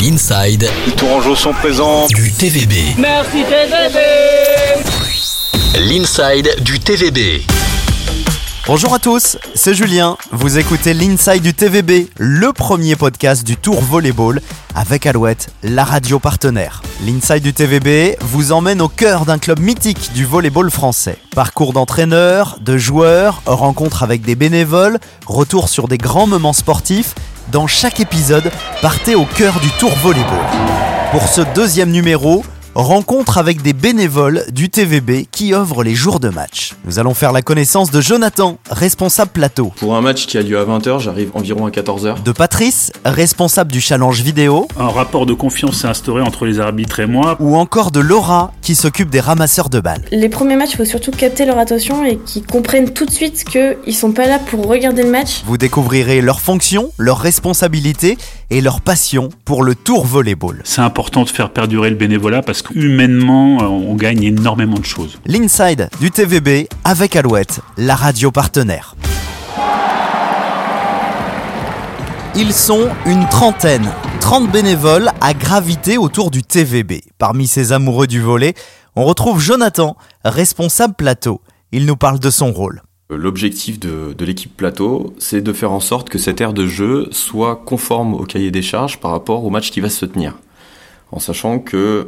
l'inside. Les Tourangeaux sont présents. Du TVB. Merci TVB. L'inside du TVB. Bonjour à tous, c'est Julien. Vous écoutez l'Inside du TVB, le premier podcast du Tour Volleyball avec Alouette, la radio partenaire. L'Inside du TVB vous emmène au cœur d'un club mythique du volleyball français. Parcours d'entraîneurs, de joueurs, rencontres avec des bénévoles, retour sur des grands moments sportifs. Dans chaque épisode, partez au cœur du Tour Volleyball. Pour ce deuxième numéro, rencontre avec des bénévoles du TVB qui œuvrent les jours de match. Nous allons faire la connaissance de Jonathan, responsable plateau. Pour un match qui a lieu à 20h, j'arrive environ à 14h. De Patrice, responsable du challenge vidéo. Un rapport de confiance s'est instauré entre les arbitres et moi. Ou encore de Laura, qui s'occupe des ramasseurs de balles. Les premiers matchs, il faut surtout capter leur attention et qu'ils comprennent tout de suite qu'ils sont pas là pour regarder le match. Vous découvrirez leurs fonctions, leurs responsabilités et leur passion pour le tour volleyball. C'est important de faire perdurer le bénévolat parce qu'humainement, on gagne énormément de choses. L'inside du TVB avec Alouette, la radio partenaire. Ils sont une trentaine, 30 bénévoles à graviter autour du TVB. Parmi ces amoureux du volet, on retrouve Jonathan, responsable plateau. Il nous parle de son rôle. L'objectif de, l'équipe plateau, c'est de faire en sorte que cette aire de jeu soit conforme au cahier des charges par rapport au match qui va se tenir. En sachant que euh,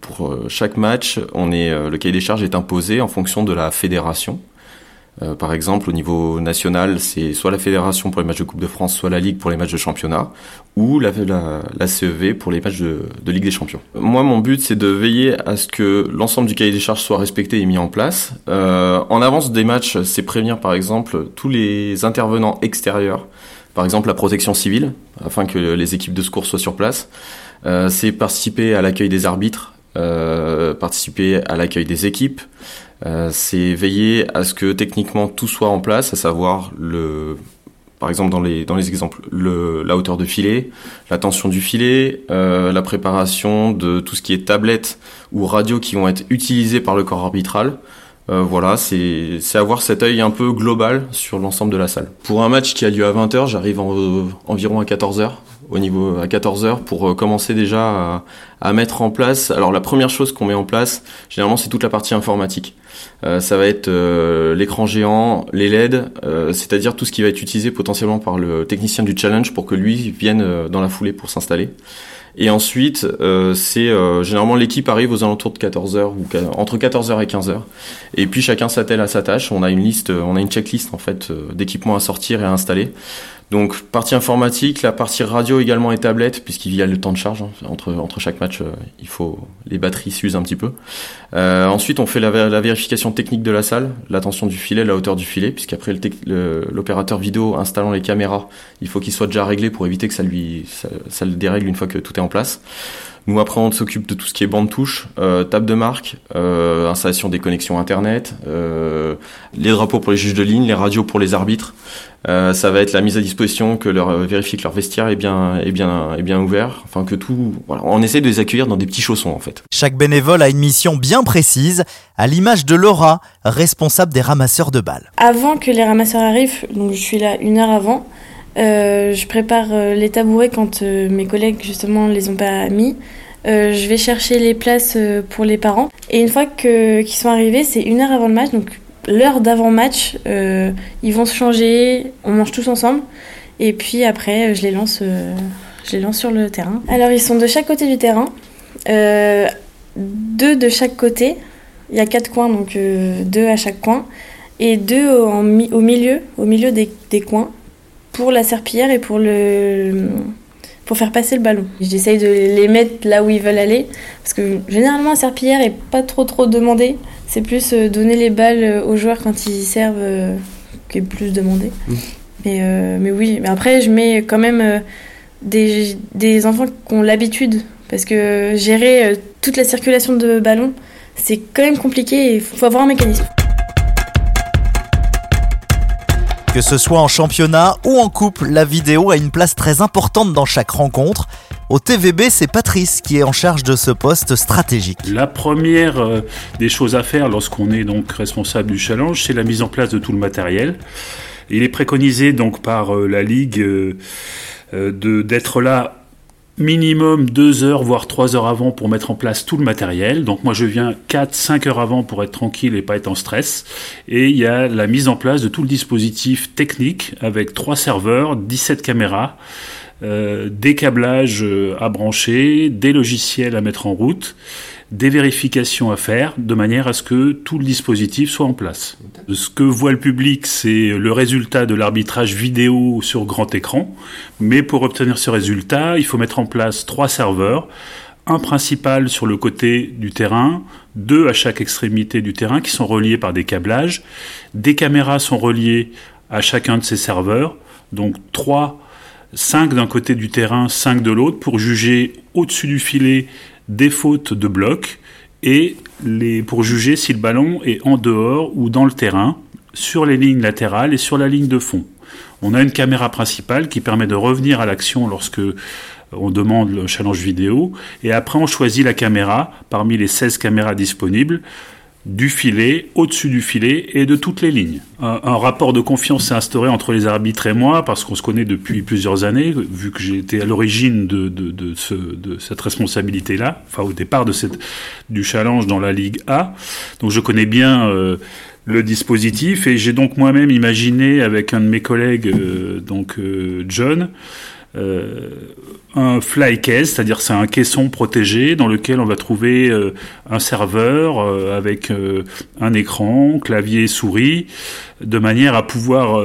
pour chaque match, on est, euh, le cahier des charges est imposé en fonction de la fédération. Euh, par exemple, au niveau national, c'est soit la fédération pour les matchs de Coupe de France, soit la Ligue pour les matchs de championnat, ou la, CEV pour les matchs de, Ligue des Champions. Moi, mon but, c'est de veiller à ce que l'ensemble du cahier des charges soit respecté et mis en place. Euh, en avance des matchs, c'est prévenir, par exemple, tous les intervenants extérieurs, par exemple la protection civile, afin que les équipes de secours soient sur place. Euh, c'est participer à l'accueil des arbitres, euh, participer à l'accueil des équipes, c'est veiller à ce que techniquement tout soit en place, à savoir le, par exemple dans les dans les exemples, le, la hauteur de filet, la tension du filet, euh, la préparation de tout ce qui est tablette ou radio qui vont être utilisées par le corps arbitral. Euh, voilà, c'est avoir cet œil un peu global sur l'ensemble de la salle. Pour un match qui a lieu à 20h, j'arrive en, environ à 14h au niveau à 14h pour commencer déjà à, mettre en place. Alors la première chose qu'on met en place, généralement c'est toute la partie informatique. Euh, ça va être euh, l'écran géant, les LED, euh, c'est-à-dire tout ce qui va être utilisé potentiellement par le technicien du challenge pour que lui vienne dans la foulée pour s'installer. Et ensuite, euh, c'est euh, généralement l'équipe arrive aux alentours de 14h ou entre 14h et 15h. Et puis chacun s'attelle à sa tâche. On a une liste, on a une checklist en fait d'équipements à sortir et à installer. Donc partie informatique, la partie radio également et tablette, puisqu'il y a le temps de charge hein. entre entre chaque match, euh, il faut les batteries s'usent un petit peu. Euh, ensuite, on fait la, vérification technique de la salle, la tension du filet, la hauteur du filet, puisqu'après l'opérateur vidéo installant les caméras, il faut qu'il soit déjà réglé pour éviter que ça lui ça le dérègle une fois que tout est en place. Nous, après, on s'occupe de tout ce qui est bande touche, euh, table de marque, euh, installation des connexions Internet, euh, les drapeaux pour les juges de ligne, les radios pour les arbitres. Euh, ça va être la mise à disposition, que leur vérifier que leur vestiaire est bien, est bien, est bien ouvert. Enfin, que tout. Voilà, on essaie de les accueillir dans des petits chaussons, en fait. Chaque bénévole a une mission bien précise, à l'image de Laura, responsable des ramasseurs de balles. Avant que les ramasseurs arrivent, donc je suis là une heure avant. Euh, je prépare euh, les tabourets quand euh, mes collègues justement les ont pas mis. Je vais chercher les places pour les parents. Et une fois qu'ils sont arrivés, c'est une heure avant le match, donc l'heure d'avant match, ils vont se changer, on mange tous ensemble. Et puis après, je les lance, je les lance sur le terrain. Alors ils sont de chaque côté du terrain, deux de chaque côté. Il y a quatre coins, donc deux à chaque coin, et deux au milieu, au milieu des coins pour la serpillière et pour le pour faire passer le ballon. J'essaye de les mettre là où ils veulent aller parce que généralement la serpillière est pas trop trop demandée. C'est plus donner les balles aux joueurs quand ils servent euh, qui est plus demandé. Mmh. Mais, euh, mais oui, mais après je mets quand même euh, des, des enfants qui ont l'habitude parce que gérer euh, toute la circulation de ballons c'est quand même compliqué et il faut avoir un mécanisme. Que ce soit en championnat ou en coupe, la vidéo a une place très importante dans chaque rencontre. Au TVB, c'est Patrice qui est en charge de ce poste stratégique. La première euh, des choses à faire lorsqu'on est donc responsable du challenge, c'est la mise en place de tout le matériel. Il est préconisé donc par euh, la ligue euh, d'être là minimum deux heures, voire trois heures avant pour mettre en place tout le matériel. Donc moi je viens 4, 5 heures avant pour être tranquille et pas être en stress. Et il y a la mise en place de tout le dispositif technique avec trois serveurs, 17 caméras, euh, des câblages euh, à brancher, des logiciels à mettre en route, des vérifications à faire, de manière à ce que tout le dispositif soit en place. Ce que voit le public, c'est le résultat de l'arbitrage vidéo sur grand écran, mais pour obtenir ce résultat, il faut mettre en place trois serveurs, un principal sur le côté du terrain, deux à chaque extrémité du terrain qui sont reliés par des câblages, des caméras sont reliées à chacun de ces serveurs, donc trois 5 d'un côté du terrain, 5 de l'autre, pour juger au-dessus du filet des fautes de bloc et les, pour juger si le ballon est en dehors ou dans le terrain, sur les lignes latérales et sur la ligne de fond. On a une caméra principale qui permet de revenir à l'action lorsque on demande le challenge vidéo, et après on choisit la caméra parmi les 16 caméras disponibles du filet, au-dessus du filet et de toutes les lignes. Un, rapport de confiance s'est instauré entre les arbitres et moi parce qu'on se connaît depuis plusieurs années, vu que j'ai été à l'origine de, de, de, ce, de, cette responsabilité-là, enfin au départ de cette, du challenge dans la Ligue A. Donc je connais bien euh, le dispositif et j'ai donc moi-même imaginé avec un de mes collègues, euh, donc euh, John, un fly case, c'est-à-dire c'est un caisson protégé dans lequel on va trouver euh, un serveur euh, avec un écran, clavier, souris, de manière à pouvoir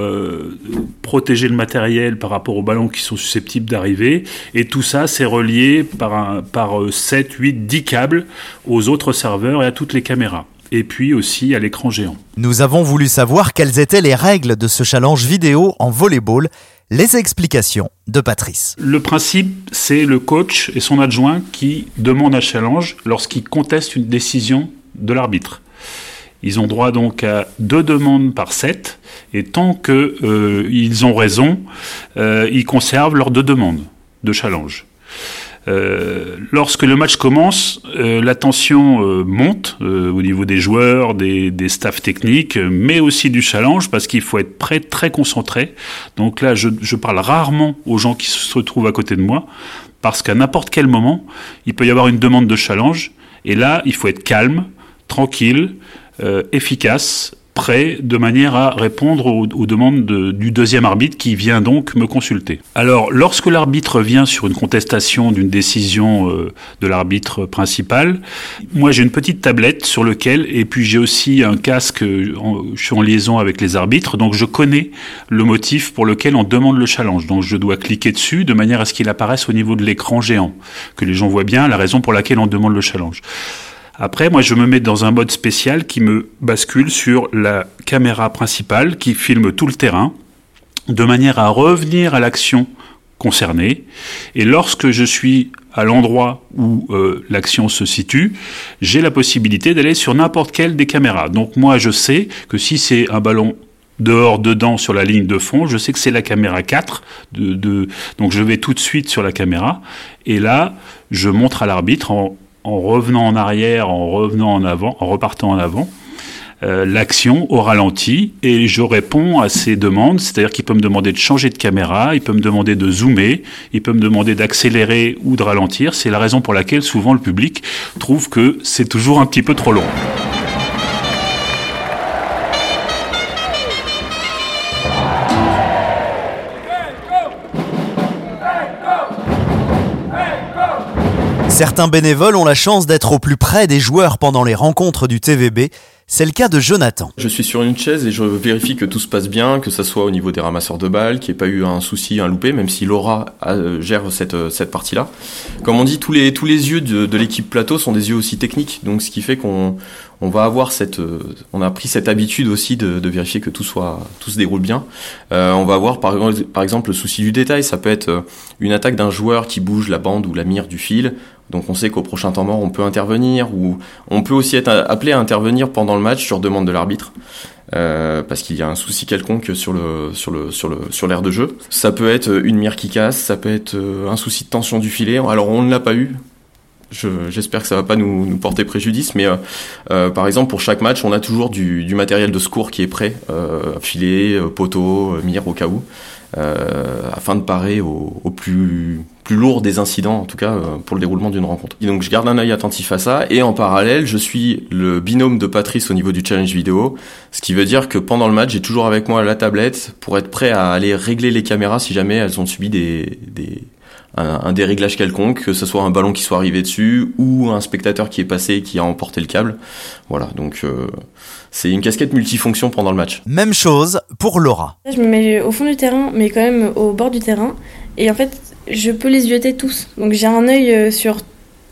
protéger le matériel par rapport aux ballons qui sont susceptibles d'arriver. Et tout ça, c'est relié par, un, par 7, 8, 10 câbles aux autres serveurs et à toutes les caméras et puis aussi à l'écran géant. Nous avons voulu savoir quelles étaient les règles de ce challenge vidéo en volleyball les explications de Patrice. Le principe, c'est le coach et son adjoint qui demandent un challenge lorsqu'ils contestent une décision de l'arbitre. Ils ont droit donc à deux demandes par set, et tant qu'ils euh, ont raison, euh, ils conservent leurs deux demandes de challenge. Euh, lorsque le match commence, euh, la tension euh, monte au niveau des joueurs, des, des staffs techniques, mais aussi du challenge parce qu'il faut être prêt, très concentré. Donc là, je, je, parle rarement aux gens qui se retrouvent à côté de moi parce qu'à n'importe quel moment, il peut y avoir une demande de challenge et là, il faut être calme, tranquille, efficace prêt de manière à répondre aux, demandes du deuxième arbitre qui vient donc me consulter. Alors, lorsque l'arbitre vient sur une contestation d'une décision euh, de l'arbitre principal, moi j'ai une petite tablette sur lequel, et puis j'ai aussi un casque, je suis en liaison avec les arbitres, donc je connais le motif pour lequel on demande le challenge. Donc je dois cliquer dessus de manière à ce qu'il apparaisse au niveau de l'écran géant, que les gens voient bien la raison pour laquelle on demande le challenge. Après, moi, je me mets dans un mode spécial qui me bascule sur la caméra principale qui filme tout le terrain, de manière à revenir à l'action concernée. Et lorsque je suis à l'endroit où euh, l'action se situe, j'ai la possibilité d'aller sur n'importe quelle des caméras. Donc moi, je sais que si c'est un ballon dehors, dedans, sur la ligne de fond, je sais que c'est la caméra 4. De, de, donc je vais tout de suite sur la caméra. Et là, je montre à l'arbitre en en revenant en arrière, en revenant en avant, en repartant en avant, euh, l'action au ralenti et je réponds à ses demandes, c'est-à-dire qu'il peut me demander de changer de caméra, il peut me demander de zoomer, il peut me demander d'accélérer ou de ralentir. C'est la raison pour laquelle souvent le public trouve que c'est toujours un petit peu trop long. Certains bénévoles ont la chance d'être au plus près des joueurs pendant les rencontres du TVB. C'est le cas de Jonathan. Je suis sur une chaise et je vérifie que tout se passe bien, que ça soit au niveau des ramasseurs de balles, qu'il n'y ait pas eu un souci, un loupé, même si Laura euh, gère cette, euh, cette partie-là. Comme on dit, tous les, yeux de l'équipe plateau sont des yeux aussi techniques, donc ce qui fait qu'on on va avoir cette, euh, on a pris cette habitude aussi de, vérifier que tout soit, tout se déroule bien. Euh, on va avoir par, exemple le souci du détail. Ça peut être euh, une attaque d'un joueur qui bouge la bande ou la mire du fil. Donc on sait qu'au prochain temps mort, on peut intervenir ou on peut aussi être appelé à intervenir pendant le match sur demande de l'arbitre. Parce qu'il y a un souci quelconque sur le sur le sur le sur de jeu. Ça peut être une mire qui casse, ça peut être un souci de tension du filet. Alors on ne l'a pas eu J'espère que ça va pas nous, nous porter préjudice, mais euh, euh, par exemple pour chaque match, on a toujours du, du matériel de secours qui est prêt, euh, filet, euh, poteau, mire au cas où. afin de parer au, au plus plus lourd des incidents, en tout cas euh, pour le déroulement d'une rencontre. Et donc je garde un œil attentif à ça, et en parallèle, je suis le binôme de Patrice au niveau du challenge vidéo, ce qui veut dire que pendant le match, j'ai toujours avec moi la tablette pour être prêt à aller régler les caméras si jamais elles ont subi des, des un, déréglage quelconque, que ce soit un ballon qui soit arrivé dessus ou un spectateur qui est passé et qui a emporté le câble. Voilà, donc euh, c'est une casquette multifonction pendant le match. Même chose pour Laura. Je me mets au fond du terrain, mais quand même au bord du terrain. Et en fait, je peux les jeter tous. Donc j'ai un œil euh, sur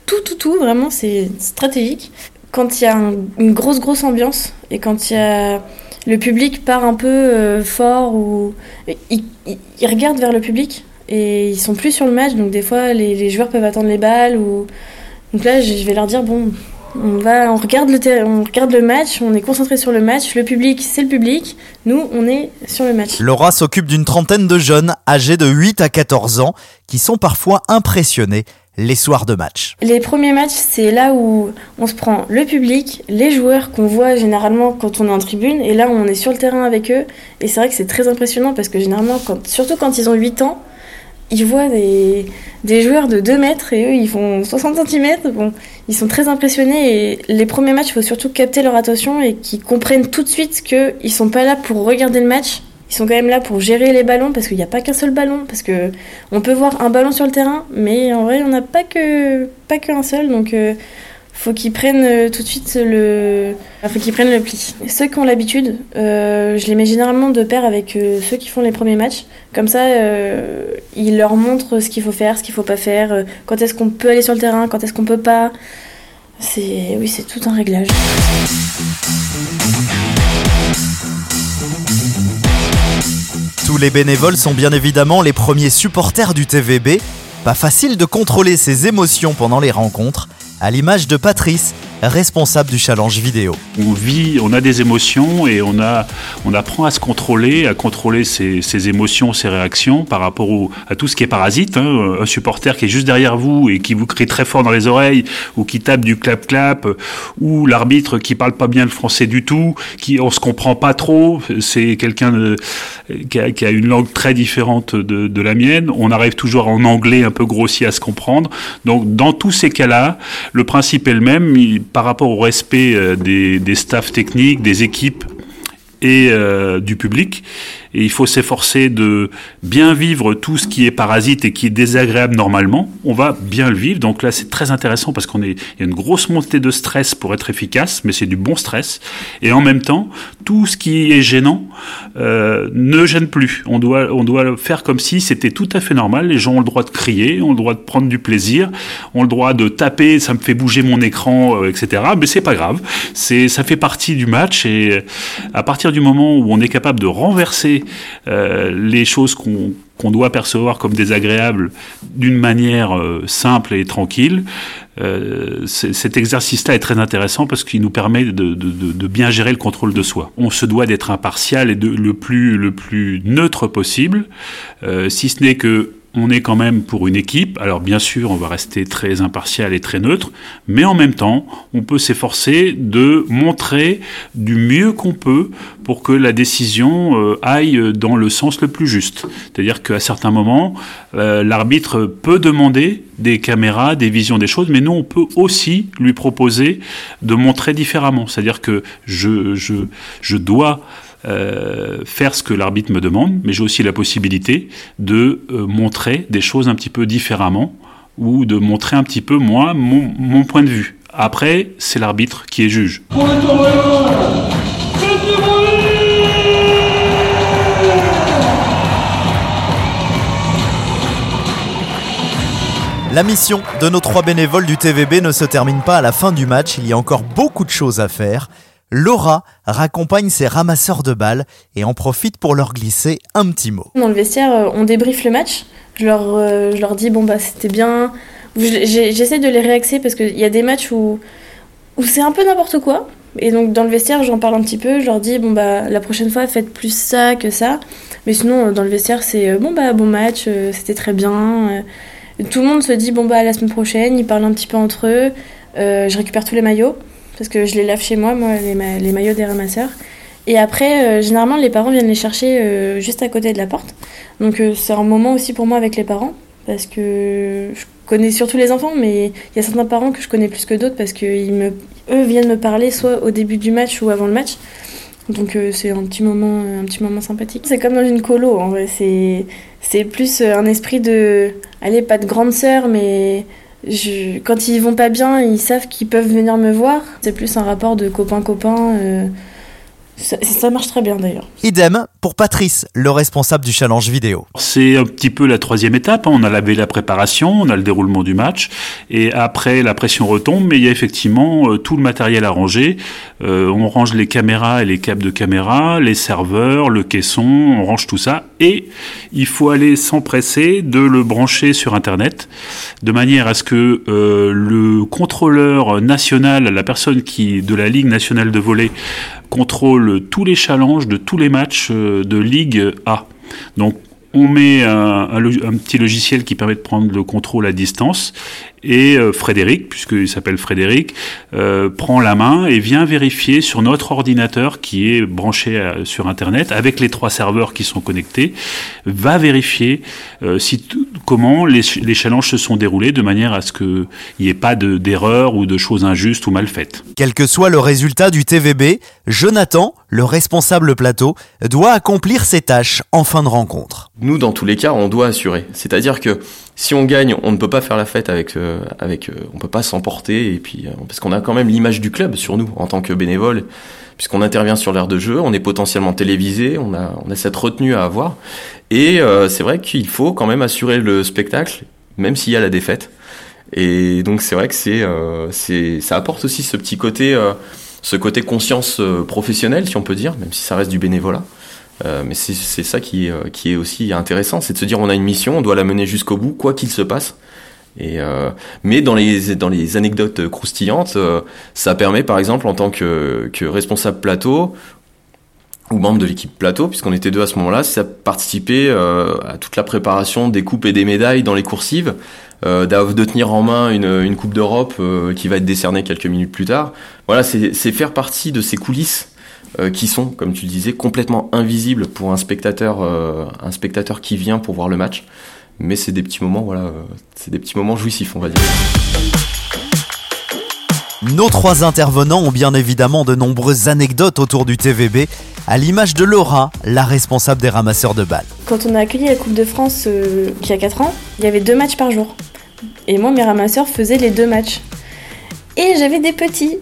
tout, tout, tout, vraiment, c'est stratégique. Quand il y a une grosse, grosse ambiance et quand il y a le public part un peu euh, fort ou ils, regardent vers le public et ils sont plus sur le match, donc des fois les, joueurs peuvent attendre les balles ou donc là je vais leur dire bon on va on regarde le on regarde le match, on est concentré sur le match, le public c'est le public, nous on est sur le match. Laura s'occupe d'une trentaine de jeunes âgés de 8 à 14 ans qui sont parfois impressionnés les soirs de match. Les premiers matchs, c'est là où on se prend le public, les joueurs qu'on voit généralement quand on est en tribune, et là on est sur le terrain avec eux. Et c'est vrai que c'est très impressionnant parce que généralement, quand, surtout quand ils ont 8 ans, ils voient des, des joueurs de 2 mètres et eux ils font 60 cm. Bon, ils sont très impressionnés et les premiers matchs, il faut surtout capter leur attention et qu'ils comprennent tout de suite qu'ils sont pas là pour regarder le match. Ils sont quand même là pour gérer les ballons parce qu'il n'y a pas qu'un seul ballon. Parce que on peut voir un ballon sur le terrain, mais en vrai, on n'a pas que pas qu'un seul. Donc, euh, faut qu'ils prennent euh, tout de suite le, faut qu'ils prennent le pli. ceux qui ont l'habitude, euh, je les mets généralement de pair avec euh, ceux qui font les premiers matchs. Comme ça, ils leur montrent ce qu'il faut faire, ce qu'il faut pas faire, quand est-ce qu'on peut aller sur le terrain, quand est-ce qu'on peut pas. C'est, oui, c'est tout un réglage. Tous les bénévoles sont bien évidemment les premiers supporters du TVB. Pas facile de contrôler ses émotions pendant les rencontres, à l'image de Patrice, responsable du challenge vidéo. On vit, on a des émotions et on, a, on apprend à se contrôler, à contrôler ses, ses émotions, ses réactions par rapport à tout ce qui est parasite. Hein. Un supporter qui est juste derrière vous et qui vous crie très fort dans les oreilles ou qui tape du clap-clap ou l'arbitre qui parle pas bien le français du tout, qui on se comprend pas trop, c'est quelqu'un qui a, qui a, une langue très différente de, de la mienne. On arrive toujours en anglais un peu grossier à se comprendre. Donc dans tous ces cas-là, le principe est le même par rapport au respect euh, des, des staffs techniques, des équipes et euh, du public. Et il faut s'efforcer de bien vivre tout ce qui est parasite et qui est désagréable normalement. On va bien le vivre. Donc là, c'est très intéressant parce qu'on est, il y a une grosse montée de stress pour être efficace, mais c'est du bon stress. Et en même temps, tout ce qui est gênant euh, ne gêne plus. On doit, on doit faire comme si c'était tout à fait normal. Les gens ont le droit de crier, ont le droit de prendre du plaisir, ont le droit de taper. Ça me fait bouger mon écran, euh, etc. Mais c'est pas grave. C'est, ça fait partie du match. Et à partir du moment où on est capable de renverser euh, les choses qu'on doit percevoir comme désagréables d'une manière euh, simple et tranquille. Euh, cet exercice-là est très intéressant parce qu'il nous permet de, bien gérer le contrôle de soi. On se doit d'être impartial et le, plus, neutre possible, si ce n'est que on est quand même pour une équipe. Alors bien sûr, on va rester très impartial et très neutre, mais en même temps, on peut s'efforcer de montrer du mieux qu'on peut pour que la décision euh, aille dans le sens le plus juste. C'est-à-dire qu'à certains moments, euh, l'arbitre peut demander des caméras, des visions des choses, mais nous, on peut aussi lui proposer de montrer différemment. C'est-à-dire que je, je, je dois euh, faire ce que l'arbitre me demande, mais j'ai aussi la possibilité de euh, montrer des choses un petit peu différemment ou de montrer un petit peu moi mon, mon point de vue. Après, c'est l'arbitre qui est juge. La mission de nos trois bénévoles du TVB ne se termine pas à la fin du match, il y a encore beaucoup de choses à faire. Laura raccompagne ses ramasseurs de balles et en profite pour leur glisser un petit mot. Dans le vestiaire, euh, on débriefe le match. Je leur, euh, je leur dis, bon, bah, c'était bien. J'essaie de les réaxer parce qu'il y a des matchs où, où c'est un peu n'importe quoi. Et donc, dans le vestiaire, j'en parle un petit peu. Je leur dis, bon, bah, la prochaine fois, faites plus ça que ça. Mais sinon, euh, dans le vestiaire, c'est, bon, bah, bon match, c'était très bien. Tout le monde se dit, bon, bah, la semaine prochaine, ils parlent un petit peu entre eux. je récupère tous les maillots parce que je les lave chez moi, moi, les, maillots des ramasseurs. Et après, euh, généralement, les parents viennent les chercher euh, juste à côté de la porte. Donc euh, c'est un moment aussi pour moi avec les parents, parce que je connais surtout les enfants, mais il y a certains parents que je connais plus que d'autres, parce qu'ils me, eux viennent me parler soit au début du match ou avant le match. Donc c'est un petit moment, un petit moment sympathique. C'est comme dans une colo, en vrai. C'est, plus un esprit de, allez, pas de grande sœur, mais quand ils vont pas bien, ils savent qu'ils peuvent venir me voir. C'est plus un rapport de copain-copain. euh, ça, ça marche très bien d'ailleurs. Idem pour Patrice, le responsable du challenge vidéo. C'est un petit peu la troisième étape. hein. On a lavé la préparation, on a le déroulement du match, et après la pression retombe. Mais il y a effectivement euh, tout le matériel à ranger. Euh, on range les caméras et les câbles de caméra, les serveurs, le caisson, on range tout ça, et il faut aller s'empresser de le brancher sur Internet, de manière à ce que euh, le contrôleur national, la personne qui de la Ligue nationale de volley, contrôle tous les challenges de tous les matchs euh, de Ligue A. Donc on met un, petit logiciel qui permet de prendre le contrôle à distance et euh, Frédéric, puisqu'il s'appelle Frédéric, euh, prend la main et vient vérifier sur notre ordinateur qui est branché à- sur Internet avec les trois serveurs qui sont connectés, va vérifier euh, si comment les, ch- les challenges se sont déroulés de manière à ce qu'il n'y ait pas de- d'erreurs ou de choses injustes ou mal faites. Quel que soit le résultat du TVB, Jonathan, le responsable plateau, doit accomplir ses tâches en fin de rencontre. Nous, dans tous les cas, on doit assurer. C'est-à-dire que si on gagne, on ne peut pas faire la fête avec, euh, avec, euh, on peut pas s'emporter et puis euh, parce qu'on a quand même l'image du club sur nous en tant que bénévole, puisqu'on intervient sur l'aire de jeu, on est potentiellement télévisé, on a, on a cette retenue à avoir et euh, c'est vrai qu'il faut quand même assurer le spectacle, même s'il y a la défaite. Et donc c'est vrai que c'est, euh, c'est, ça apporte aussi ce petit côté, euh, ce côté conscience professionnelle, si on peut dire, même si ça reste du bénévolat. Euh, mais c'est ça qui euh, qui est aussi intéressant, c'est de se dire on a une mission, on doit la mener jusqu'au bout, quoi qu'il se passe. Et euh, mais dans les dans les anecdotes croustillantes, euh, ça permet par exemple en tant que, que responsable plateau ou membre de l'équipe plateau, puisqu'on était deux à ce moment-là, ça participait euh, à toute la préparation des coupes et des médailles dans les coursives, de tenir en main une, une coupe d'Europe qui va être décernée quelques minutes plus tard. Voilà, c'est faire partie de ces coulisses euh, qui sont, comme tu le disais, complètement invisibles pour un spectateur, euh, un spectateur qui vient pour voir le match. Mais c'est des petits moments, voilà, euh, c'est des petits moments jouissifs, on va dire. Nos trois intervenants ont bien évidemment de nombreuses anecdotes autour du TVB, à l'image de Laura, la responsable des ramasseurs de balles. Quand on a accueilli la Coupe de France euh, il y a 4 ans, il y avait deux matchs par jour. Et moi, mes ramasseurs faisaient les deux matchs. Et j'avais des petits,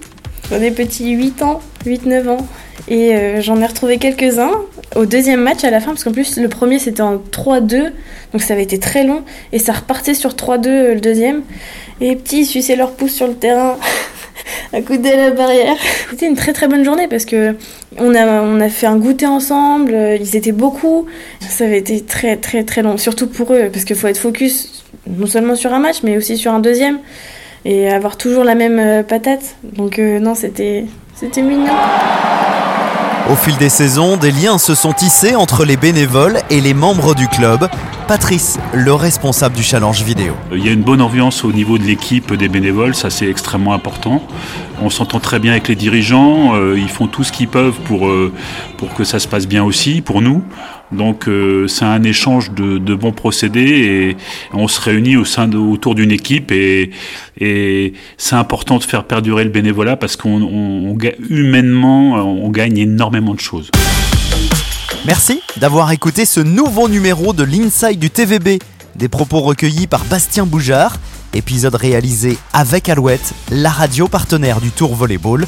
des petits 8 ans, 8-9 ans. Et euh, j'en ai retrouvé quelques-uns au deuxième match à la fin, parce qu'en plus, le premier c'était en 3-2, donc ça avait été très long. Et ça repartait sur 3-2 euh, le deuxième. Et les petits, ils suçaient leur pouce sur le terrain, à la barrière. C'était une très très bonne journée parce que on a, on a fait un goûter ensemble, euh, ils étaient beaucoup. Ça avait été très très très long, surtout pour eux, parce qu'il faut être focus non seulement sur un match, mais aussi sur un deuxième, et avoir toujours la même patate. Donc non, c'était mignon. Au fil des saisons, des liens se sont tissés entre les bénévoles et les membres du club. Patrice, le responsable du challenge vidéo. Il y a une bonne ambiance au niveau de l'équipe des bénévoles, ça c'est extrêmement important. On s'entend très bien avec les dirigeants, euh, ils font tout ce qu'ils peuvent pour, euh, pour que ça se passe bien aussi, pour nous. Donc euh, c'est un échange de, de bons procédés et on se réunit autour d'une équipe et, c'est important de faire perdurer le bénévolat parce qu'on humainement on gagne énormément de choses. Merci d'avoir écouté ce nouveau numéro de l'Inside du TVB. Des propos recueillis par Bastien Boujard, épisode réalisé avec Alouette, la radio partenaire du Tour Volleyball.